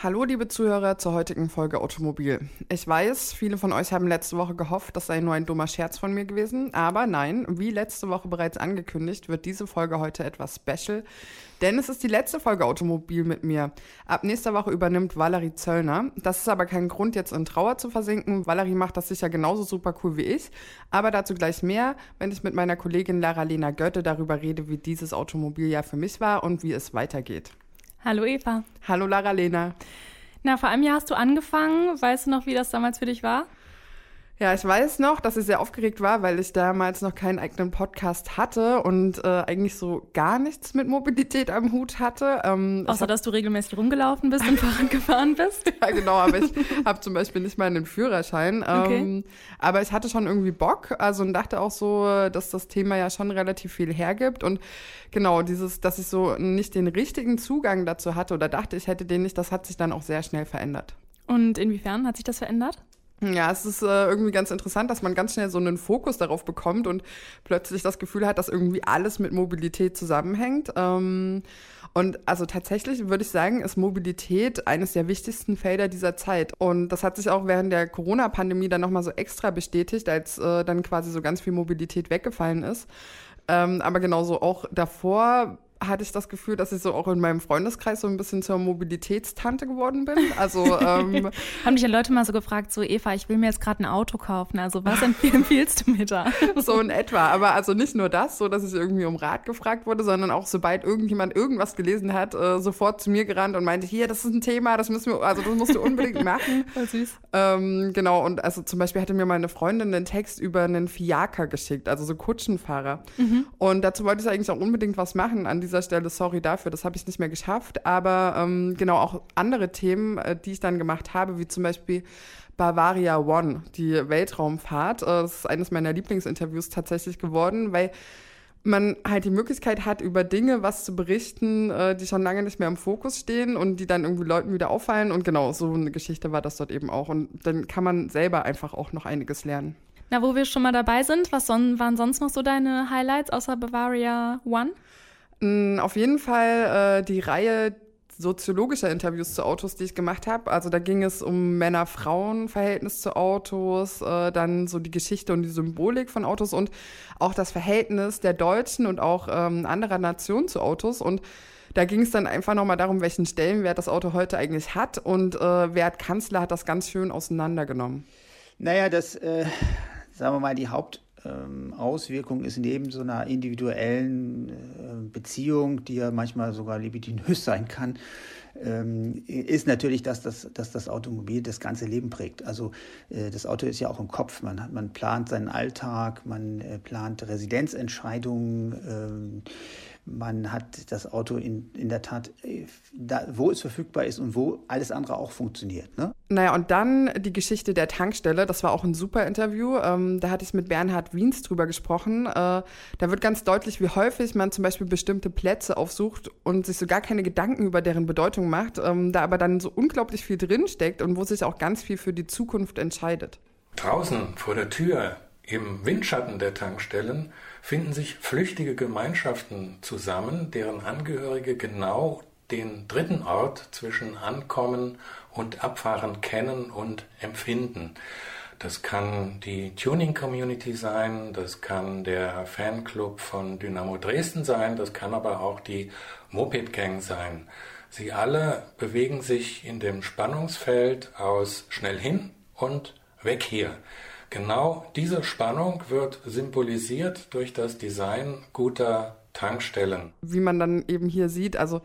Hallo, liebe Zuhörer zur heutigen Folge Automobil. Ich weiß, viele von euch haben letzte Woche gehofft, das sei nur ein dummer Scherz von mir gewesen. Aber nein, wie letzte Woche bereits angekündigt, wird diese Folge heute etwas special. Denn es ist die letzte Folge Automobil mit mir. Ab nächster Woche übernimmt Valerie Zöllner. Das ist aber kein Grund, jetzt in Trauer zu versinken. Valerie macht das sicher genauso super cool wie ich. Aber dazu gleich mehr, wenn ich mit meiner Kollegin Lara-Lena Götte darüber rede, wie dieses Automobiljahr für mich war und wie es weitergeht. Hallo Eva. Hallo Lara-Lena. Na, vor einem Jahr hast du angefangen. Weißt du noch, wie das damals für dich war? Ja, ich weiß noch, dass ich sehr aufgeregt war, weil ich damals noch keinen eigenen Podcast hatte und äh, eigentlich so gar nichts mit Mobilität am Hut hatte. Ähm, Außer, hab, dass du regelmäßig rumgelaufen bist und Fahrrad gefahren bist. ja, genau, aber ich habe zum Beispiel nicht mal einen Führerschein. Ähm, okay. Aber ich hatte schon irgendwie Bock, also und dachte auch so, dass das Thema ja schon relativ viel hergibt und genau, dieses, dass ich so nicht den richtigen Zugang dazu hatte oder dachte, ich hätte den nicht, das hat sich dann auch sehr schnell verändert. Und inwiefern hat sich das verändert? Ja, es ist äh, irgendwie ganz interessant, dass man ganz schnell so einen Fokus darauf bekommt und plötzlich das Gefühl hat, dass irgendwie alles mit Mobilität zusammenhängt. Ähm, und also tatsächlich würde ich sagen, ist Mobilität eines der wichtigsten Felder dieser Zeit. Und das hat sich auch während der Corona-Pandemie dann nochmal so extra bestätigt, als äh, dann quasi so ganz viel Mobilität weggefallen ist. Ähm, aber genauso auch davor hatte ich das Gefühl, dass ich so auch in meinem Freundeskreis so ein bisschen zur Mobilitätstante geworden bin. Also ähm, haben dich ja Leute mal so gefragt, so Eva, ich will mir jetzt gerade ein Auto kaufen. Also was empfiehlst du mir da? so in etwa. Aber also nicht nur das, so dass ich irgendwie um Rat gefragt wurde, sondern auch sobald irgendjemand irgendwas gelesen hat, äh, sofort zu mir gerannt und meinte, hier, das ist ein Thema, das müssen wir, also das musst du unbedingt machen. Oh, süß. Ähm, genau. Und also zum Beispiel hatte mir meine Freundin einen Text über einen Fiaker geschickt, also so Kutschenfahrer. Mhm. Und dazu wollte ich eigentlich auch unbedingt was machen an dieser Stelle sorry dafür, das habe ich nicht mehr geschafft. Aber ähm, genau auch andere Themen, äh, die ich dann gemacht habe, wie zum Beispiel Bavaria One, die Weltraumfahrt. Äh, das ist eines meiner Lieblingsinterviews tatsächlich geworden, weil man halt die Möglichkeit hat, über Dinge was zu berichten, äh, die schon lange nicht mehr im Fokus stehen und die dann irgendwie Leuten wieder auffallen. Und genau, so eine Geschichte war das dort eben auch. Und dann kann man selber einfach auch noch einiges lernen. Na, wo wir schon mal dabei sind, was son waren sonst noch so deine Highlights außer Bavaria One? Mm, auf jeden Fall äh, die Reihe soziologischer Interviews zu Autos, die ich gemacht habe. Also da ging es um Männer-Frauen-Verhältnis zu Autos, äh, dann so die Geschichte und die Symbolik von Autos und auch das Verhältnis der Deutschen und auch ähm, anderer Nationen zu Autos. Und da ging es dann einfach nochmal darum, welchen Stellenwert das Auto heute eigentlich hat. Und äh, Wert Kanzler hat das ganz schön auseinandergenommen. Naja, das, äh, sagen wir mal, die Haupt Auswirkung ist neben so einer individuellen äh, Beziehung, die ja manchmal sogar libidinös sein kann, ähm, ist natürlich, dass das, dass das Automobil das ganze Leben prägt. Also äh, das Auto ist ja auch im Kopf. Man, hat, man plant seinen Alltag, man äh, plant Residenzentscheidungen. Man hat das Auto in, in der Tat, äh, da, wo es verfügbar ist und wo alles andere auch funktioniert. Ne? Naja, und dann die Geschichte der Tankstelle. Das war auch ein super Interview. Ähm, da hatte ich mit Bernhard Wiens drüber gesprochen. Äh, da wird ganz deutlich, wie häufig man zum Beispiel bestimmte Plätze aufsucht und sich so gar keine Gedanken über deren Bedeutung macht, ähm, da aber dann so unglaublich viel drinsteckt und wo sich auch ganz viel für die Zukunft entscheidet. Draußen vor der Tür im Windschatten der Tankstellen finden sich flüchtige Gemeinschaften zusammen, deren Angehörige genau den dritten Ort zwischen Ankommen und Abfahren kennen und empfinden. Das kann die Tuning Community sein, das kann der Fanclub von Dynamo Dresden sein, das kann aber auch die Moped Gang sein. Sie alle bewegen sich in dem Spannungsfeld aus schnell hin und weg hier. Genau diese Spannung wird symbolisiert durch das Design guter Tankstellen. Wie man dann eben hier sieht, also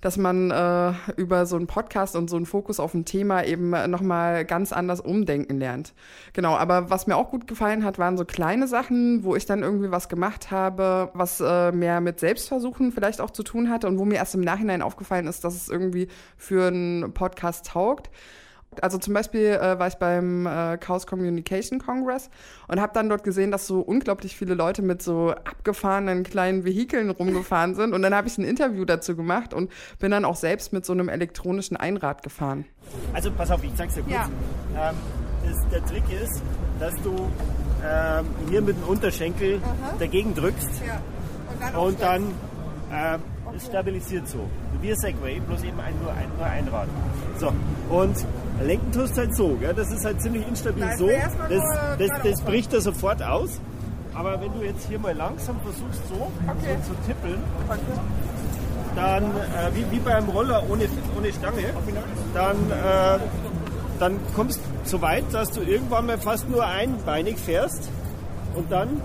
dass man äh, über so einen Podcast und so einen Fokus auf ein Thema eben nochmal ganz anders umdenken lernt. Genau, aber was mir auch gut gefallen hat, waren so kleine Sachen, wo ich dann irgendwie was gemacht habe, was äh, mehr mit Selbstversuchen vielleicht auch zu tun hatte und wo mir erst im Nachhinein aufgefallen ist, dass es irgendwie für einen Podcast taugt. Also zum Beispiel äh, war ich beim äh, Chaos Communication Congress und habe dann dort gesehen, dass so unglaublich viele Leute mit so abgefahrenen kleinen Vehikeln rumgefahren sind. Und dann habe ich ein Interview dazu gemacht und bin dann auch selbst mit so einem elektronischen Einrad gefahren. Also pass auf, ich zeig's dir kurz. Ja. Ähm, das, der Trick ist, dass du ähm, hier mit dem Unterschenkel dagegen drückst Ja. und dann äh, es stabilisiert so. Wie ein Segway, bloß eben ein, nur, ein, nur ein Rad. So, und lenken tust du halt so. Gell? Das ist halt ziemlich instabil Da ist so. Das, das, das bricht er sofort aus. Aber wenn du jetzt hier mal langsam versuchst, so, Okay. so zu tippeln, dann, äh, wie, wie beim Roller ohne, ohne Stange, dann, äh, dann kommst du so weit, dass du irgendwann mal fast nur einbeinig fährst und dann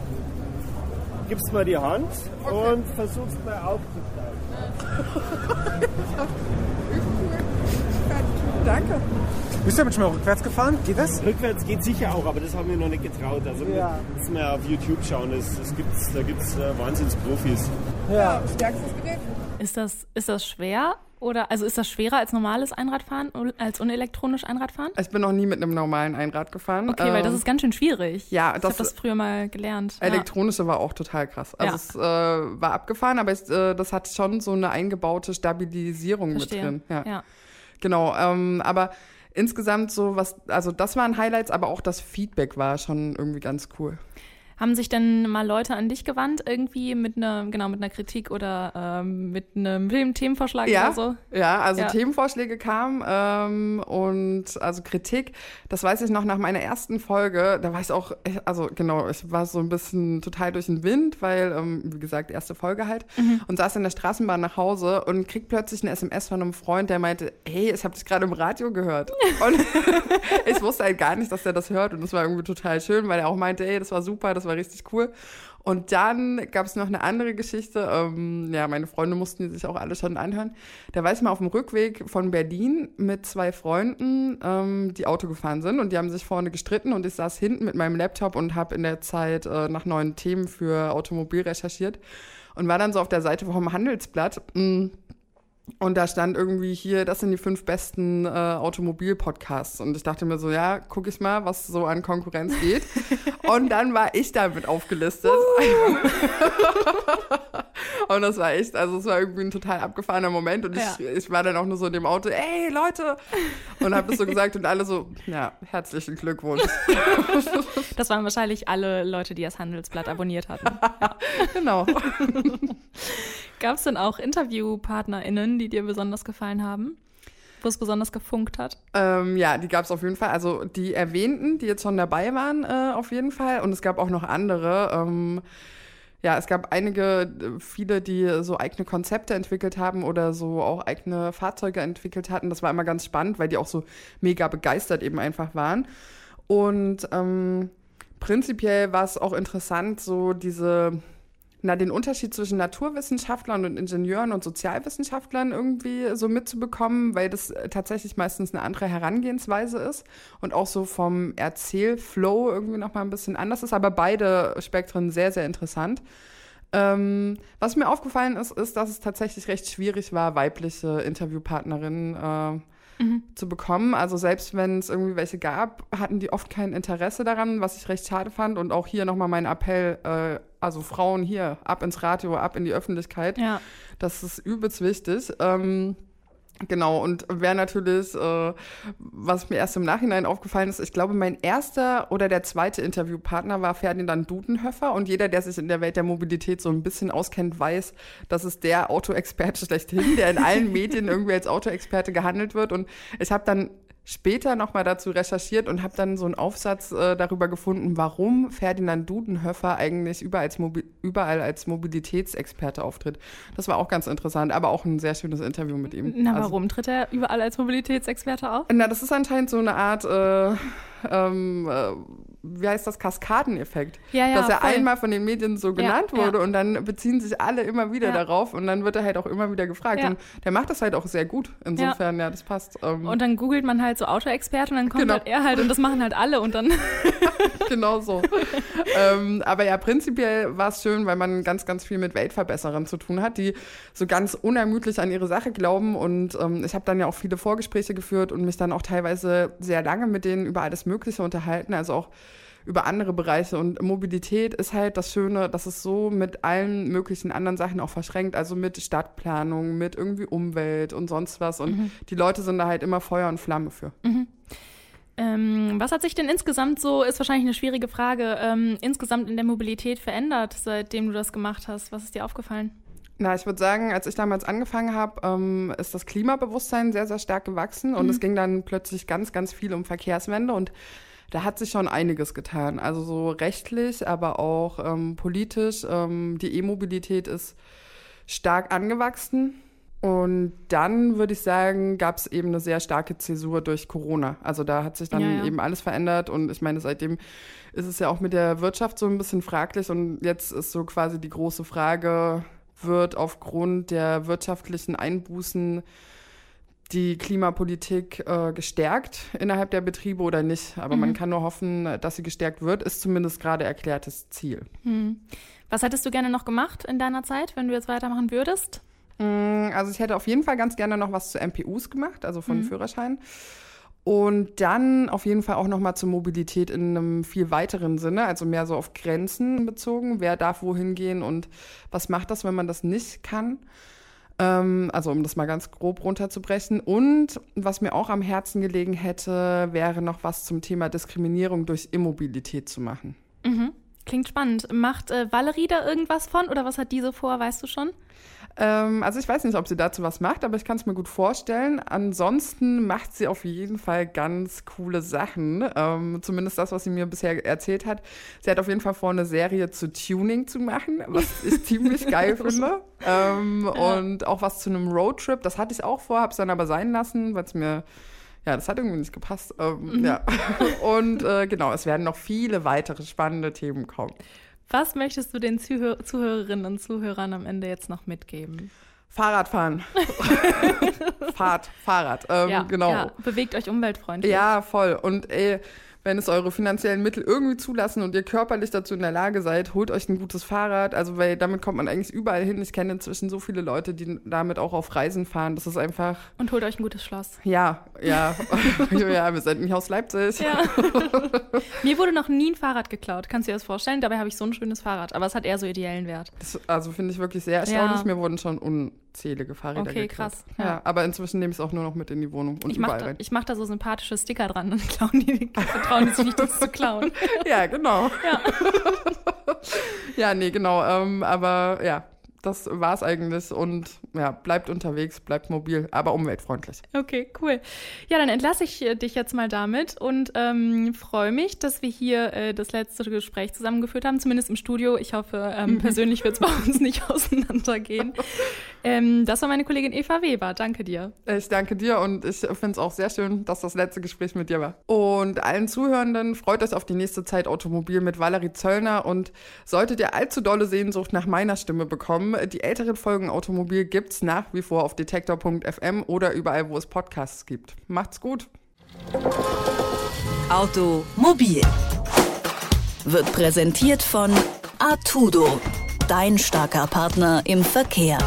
gibst mal die Hand und versuchst mal aufzusteigen. Danke. Bist du damit schon mal rückwärts gefahren? Geht das? Rückwärts geht sicher auch, aber das haben wir noch nicht getraut. Also Ja. müssen wir auf YouTube schauen, das, das gibt's, da gibt es äh, Wahnsinnsprofis. Ja. Stärkstes Gerät. Ist das, ist das schwer? Oder also ist das schwerer als normales Einradfahren, als unelektronisch Einradfahren? Ich bin noch nie mit einem normalen Einrad gefahren. Okay, weil das Ähm, ist ganz schön schwierig. ja, ich habe das- früher mal gelernt. Ja. Elektronische war auch total krass. Also Ja. es äh, war abgefahren, aber es, äh, das hat schon so eine eingebaute Stabilisierung Verstehe. mit drin. ja. Genau, ähm, aber insgesamt so was, also das waren Highlights, aber auch das Feedback war schon irgendwie ganz cool. Haben sich denn mal Leute an dich gewandt, irgendwie mit einer, genau, mit einer Kritik oder ähm, mit einem Themenvorschlag Ja, oder so? ja, also Ja. Themenvorschläge kamen ähm, und also Kritik, das weiß ich noch nach meiner ersten Folge, da war ich auch, also genau, ich war so ein bisschen total durch den Wind, weil, ähm, wie gesagt, erste Folge halt Mhm. und saß in der Straßenbahn nach Hause und krieg plötzlich eine SMS von einem Freund, der meinte, hey, ich habe dich gerade im Radio gehört und ich wusste halt gar nicht, dass der das hört und das war irgendwie total schön, weil er auch meinte, hey, das war super, das war richtig cool. Und dann gab es noch eine andere Geschichte. Ähm, ja, meine Freunde mussten die sich auch alle schon anhören. Da war ich mal auf dem Rückweg von Berlin mit zwei Freunden, ähm, die Auto gefahren sind und die haben sich vorne gestritten und ich saß hinten mit meinem Laptop und habe in der Zeit äh, nach neuen Themen für Automobil recherchiert und war dann so auf der Seite vom Handelsblatt. Mh, und da stand irgendwie hier, das sind die fünf besten äh, Automobil-Podcasts. Und ich dachte mir so, ja, guck ich mal, was so an Konkurrenz geht. und dann war ich damit aufgelistet. und das war echt, also es war irgendwie ein total abgefahrener Moment. Und ich, Ja. ich war dann auch nur so in dem Auto, ey, Leute! Und habe das so gesagt und alle so, ja, herzlichen Glückwunsch. Das waren wahrscheinlich alle Leute, die das Handelsblatt abonniert hatten. genau. Gab es denn auch InterviewpartnerInnen, die dir besonders gefallen haben? Wo es besonders gefunkt hat? Ähm, ja, die gab es auf jeden Fall. Also die erwähnten, die jetzt schon dabei waren, äh, auf jeden Fall. Und es gab auch noch andere. Ähm, ja, es gab einige, äh, viele, die so eigene Konzepte entwickelt haben oder so auch eigene Fahrzeuge entwickelt hatten. Das war immer ganz spannend, weil die auch so mega begeistert eben einfach waren. Und ähm, prinzipiell war es auch interessant, so diese na, den Unterschied zwischen Naturwissenschaftlern und Ingenieuren und Sozialwissenschaftlern irgendwie so mitzubekommen, weil das äh, tatsächlich meistens eine andere Herangehensweise ist und auch so vom Erzählflow irgendwie nochmal ein bisschen anders ist, aber beide Spektren sehr, sehr interessant. Ähm, was mir aufgefallen ist, ist, dass es tatsächlich recht schwierig war, weibliche Interviewpartnerinnen äh, zu bekommen. Also selbst wenn es irgendwie welche gab, hatten die oft kein Interesse daran, was ich recht schade fand. Und auch hier nochmal mein Appell, äh, also Frauen hier, ab ins Radio, ab in die Öffentlichkeit. Ja. Das ist übelst wichtig. Ähm, genau, und wer natürlich, äh, was mir erst im Nachhinein aufgefallen ist, ich glaube, mein erster oder der zweite Interviewpartner war Ferdinand Dudenhöfer. Und jeder, der sich in der Welt der Mobilität so ein bisschen auskennt, weiß, das ist der Autoexperte schlechthin, der in allen Medien irgendwie als Autoexperte gehandelt wird. Und ich habe dann später nochmal dazu recherchiert und habe dann so einen Aufsatz äh, darüber gefunden, warum Ferdinand Dudenhöfer eigentlich überall als, Mobi überall als Mobilitätsexperte auftritt. Das war auch ganz interessant, aber auch ein sehr schönes Interview mit ihm. Na, Also- warum tritt er überall als Mobilitätsexperte auf? na, das ist anscheinend so eine Art, äh, ähm, äh, wie heißt das, Kaskadeneffekt. Ja, ja, Dass er voll. einmal von den Medien so genannt ja. wurde und dann beziehen sich alle immer wieder darauf und dann wird er halt auch immer wieder gefragt. Und der macht das halt auch sehr gut. Insofern, ja, das passt. Ähm, Und dann googelt man halt so Autoexperte und dann kommt Genau. halt er halt und das machen halt alle und dann. genau so. ähm, aber ja, prinzipiell war es schön, weil man ganz, ganz viel mit Weltverbesserern zu tun hat, die so ganz unermüdlich an ihre Sache glauben. Und ähm, ich habe dann ja auch viele Vorgespräche geführt und mich dann auch teilweise sehr lange mit denen über alles Mögliche unterhalten, also auch über andere Bereiche. Und Mobilität ist halt das Schöne, dass es so mit allen möglichen anderen Sachen auch verschränkt, also mit Stadtplanung, mit irgendwie Umwelt und sonst was. Und die Leute sind da halt immer Feuer und Flamme für. Ähm, was hat sich denn insgesamt so, ist wahrscheinlich eine schwierige Frage, ähm, insgesamt in der Mobilität verändert, seitdem du das gemacht hast? Was ist dir aufgefallen? Na, ich würde sagen, als ich damals angefangen habe, ähm, ist das Klimabewusstsein sehr, sehr stark gewachsen und mhm. es ging dann plötzlich ganz, ganz viel um Verkehrswende und da hat sich schon einiges getan. Also so rechtlich, aber auch ähm, politisch. Ähm, die E-Mobilität ist stark angewachsen. Und dann würde ich sagen, gab es eben eine sehr starke Zäsur durch Corona. Also da hat sich dann ja, ja. eben alles verändert und ich meine, seitdem ist es ja auch mit der Wirtschaft so ein bisschen fraglich und jetzt ist so quasi die große Frage, wird aufgrund der wirtschaftlichen Einbußen die Klimapolitik äh, gestärkt innerhalb der Betriebe oder nicht. Aber mhm. man kann nur hoffen, dass sie gestärkt wird, ist zumindest gerade erklärtes Ziel. Mhm. Was hättest du gerne noch gemacht in deiner Zeit, wenn du jetzt weitermachen würdest? Mm, also ich hätte auf jeden Fall ganz gerne noch was zu MPUs gemacht, also von mhm. Führerschein. Und dann auf jeden Fall auch nochmal zur Mobilität in einem viel weiteren Sinne, also mehr so auf Grenzen bezogen. Wer darf wohin gehen und was macht das, wenn man das nicht kann? Ähm, also um das mal ganz grob runterzubrechen. Und was mir auch am Herzen gelegen hätte, wäre noch was zum Thema Diskriminierung durch Immobilität zu machen. Mhm. Klingt spannend. Macht äh, Valerie da irgendwas von oder was hat diese vor, weißt du schon? Ähm, also ich weiß nicht, ob sie dazu was macht, aber ich kann es mir gut vorstellen. Ansonsten macht sie auf jeden Fall ganz coole Sachen. Ähm, zumindest das, was sie mir bisher erzählt hat. Sie hat auf jeden Fall vor, eine Serie zu Tuning zu machen, was ich ziemlich geil finde. Ähm, ja. Und auch was zu einem Roadtrip. Das hatte ich auch vor, habe es dann aber sein lassen, weil es mir ja, das hat irgendwie nicht gepasst. Ähm, mhm. Ja. Und äh, genau, es werden noch viele weitere spannende Themen kommen. Was möchtest du den Zuhör Zuhörerinnen und Zuhörern am Ende jetzt noch mitgeben? Fahrradfahren. Fahrt, Fahrrad. Ähm, ja, genau. Ja, bewegt euch umweltfreundlich. Ja, voll. Und ey, wenn es eure finanziellen Mittel irgendwie zulassen und ihr körperlich dazu in der Lage seid, holt euch ein gutes Fahrrad. Also, weil damit kommt man eigentlich überall hin. Ich kenne inzwischen so viele Leute, die damit auch auf Reisen fahren. Das ist einfach. Und holt euch ein gutes Schloss. Ja, ja. ja, wir sind nicht aus Leipzig. Ja. Mir wurde noch nie ein Fahrrad geklaut. Kannst du dir das vorstellen? Dabei habe ich so ein schönes Fahrrad. Aber es hat eher so ideellen Wert. Das, also, finde ich wirklich sehr erstaunlich. Ja. Mir wurden schon un unzählige Fahrräder Okay, krass. Ja. ja. aber inzwischen nehme ich es auch nur noch mit in die Wohnung und ich überall mach rein. ich mache da so sympathische Sticker dran und klauen die, vertrauen die sich nicht, das zu klauen. ja, genau. Ja, ja nee, genau. Ähm, aber ja, das war es eigentlich und ja, bleibt unterwegs, bleibt mobil, aber umweltfreundlich. Okay, cool. Ja, dann entlasse ich äh, dich jetzt mal damit und ähm, freue mich, dass wir hier äh, das letzte Gespräch zusammengeführt haben, zumindest im Studio. Ich hoffe, ähm, persönlich wird es bei uns nicht auseinandergehen. Ähm, das war meine Kollegin Eva Weber. Danke dir. Ich danke dir und ich finde es auch sehr schön, dass das letzte Gespräch mit dir war. Und allen Zuhörenden freut euch auf die nächste Zeit Automobil mit Valerie Zöllner und solltet ihr allzu dolle Sehnsucht nach meiner Stimme bekommen, die älteren Folgen Automobil gibt's nach wie vor auf detektor.fm oder überall, wo es Podcasts gibt. Macht's gut. Automobil wird präsentiert von Artudo, dein starker Partner im Verkehr.